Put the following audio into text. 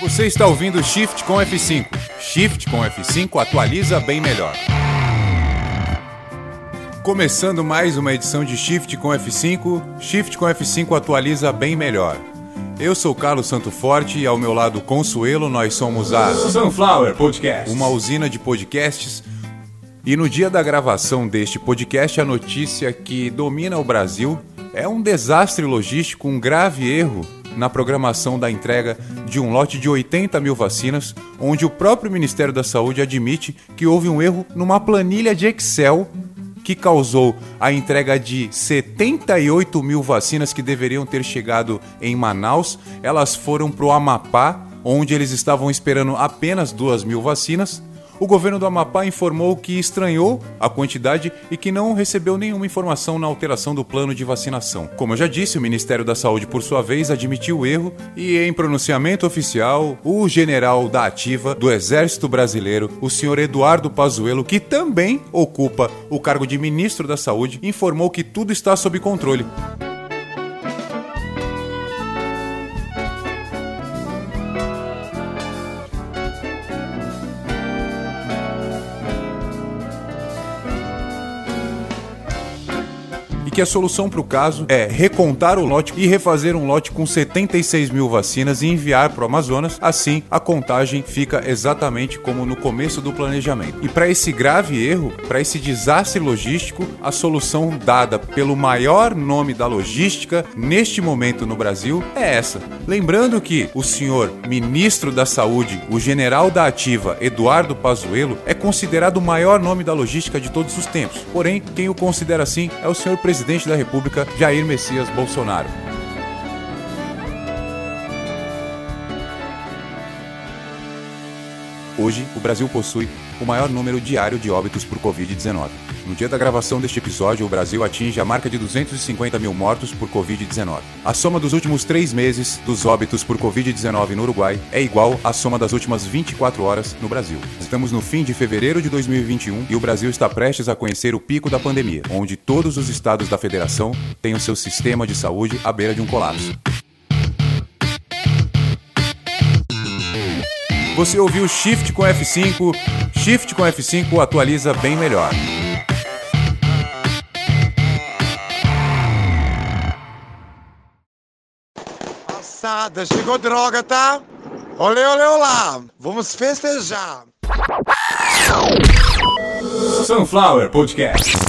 Você está ouvindo Shift com F5. Shift com F5 atualiza bem melhor. Começando mais uma edição de Shift com F5, Shift com F5 atualiza bem melhor. Eu sou Carlos Santo Forte e ao meu lado Consuelo, nós somos a Sunflower Podcast. uma usina de podcasts. E no dia da gravação deste podcast, a notícia que domina o Brasil é um desastre logístico, um grave erro na programação da entrega de um lote de 80 mil vacinas, onde o próprio Ministério da Saúde admite que houve um erro numa planilha de Excel que causou a entrega de 78 mil vacinas que deveriam ter chegado em Manaus. Elas foram para o Amapá, onde eles estavam esperando apenas 2 mil vacinas. O governo do Amapá informou que estranhou a quantidade e que não recebeu nenhuma informação na alteração do plano de vacinação. Como eu já disse, o Ministério da Saúde, por sua vez, admitiu o erro e, em pronunciamento oficial, o general da Ativa do Exército Brasileiro, o senhor Eduardo Pazuello, que também ocupa o cargo de ministro da Saúde, informou que tudo está sob controle. Que a solução para o caso é recontar o lote e refazer um lote com 76 mil vacinas e enviar para o Amazonas. Assim, a contagem fica exatamente como no começo do planejamento. E para esse grave erro, para esse desastre logístico, a solução dada pelo maior nome da logística neste momento no Brasil é essa. Lembrando que o senhor ministro da Saúde, o general da Ativa, Eduardo Pazuello, é considerado o maior nome da logística de todos os tempos. Porém, quem o considera assim é o senhor presidente da República, Jair Messias Bolsonaro. Hoje, o Brasil possui o maior número diário de óbitos por Covid-19. No dia da gravação deste episódio, o Brasil atinge a marca de 250 mil mortos por Covid-19. A soma dos últimos três meses dos óbitos por Covid-19 no Uruguai é igual à soma das últimas 24 horas no Brasil. Estamos no fim de fevereiro de 2021 e o Brasil está prestes a conhecer o pico da pandemia, onde todos os estados da federação têm o seu sistema de saúde à beira de um colapso. Você ouviu Shift com F5. Shift com F5 atualiza bem melhor. Passada, chegou droga, tá? Olê, olê, olá! Vamos festejar! Sunflower Podcast.